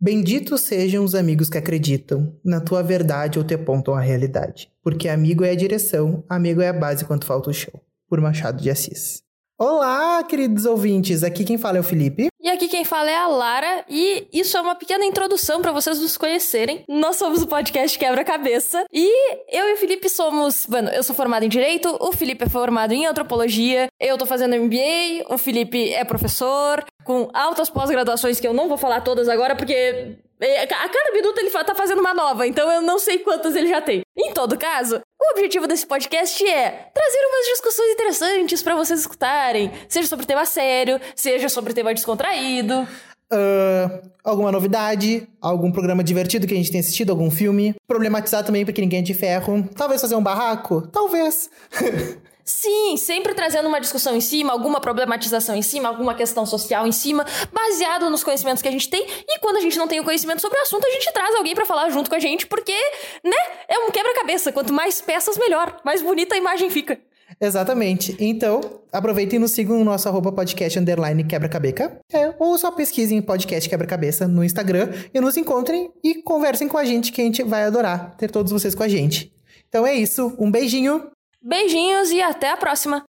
Benditos sejam os amigos que acreditam na tua verdade ou te apontam a realidade. Porque amigo é a direção, amigo é a base quando falta o show. Por Machado de Assis. Olá, queridos ouvintes. Aqui quem fala é o Felipe. E aqui quem fala é a Lara, e isso é uma pequena introdução para vocês nos conhecerem. Nós somos o podcast Quebra-Cabeça, e eu e o Felipe somos. Mano, eu sou formado em Direito, o Felipe é formado em Antropologia, eu tô fazendo MBA, o Felipe é professor, com altas pós-graduações que eu não vou falar todas agora, porque é, a cada minuto ele tá fazendo uma nova, então eu não sei quantas ele já tem. Em todo caso, o objetivo desse podcast é trazer umas discussões interessantes para vocês escutarem, seja sobre tema sério, seja sobre tema descontraído. Uh, alguma novidade, algum programa divertido que a gente tenha assistido, algum filme. Problematizar também porque ninguém é de ferro. Talvez fazer um barraco? Talvez. Sim, sempre trazendo uma discussão em cima, alguma problematização em cima, alguma questão social em cima, baseado nos conhecimentos que a gente tem. E quando a gente não tem o conhecimento sobre o assunto, a gente traz alguém para falar junto com a gente, porque, né, é um quebra-cabeça. Quanto mais peças, melhor. Mais bonita a imagem fica. Exatamente. Então, aproveitem e nos sigam no nosso arroba podcast underline quebra-cabeça. É, ou só pesquisem podcast quebra-cabeça no Instagram e nos encontrem e conversem com a gente, que a gente vai adorar ter todos vocês com a gente. Então é isso. Um beijinho. Beijinhos e até a próxima!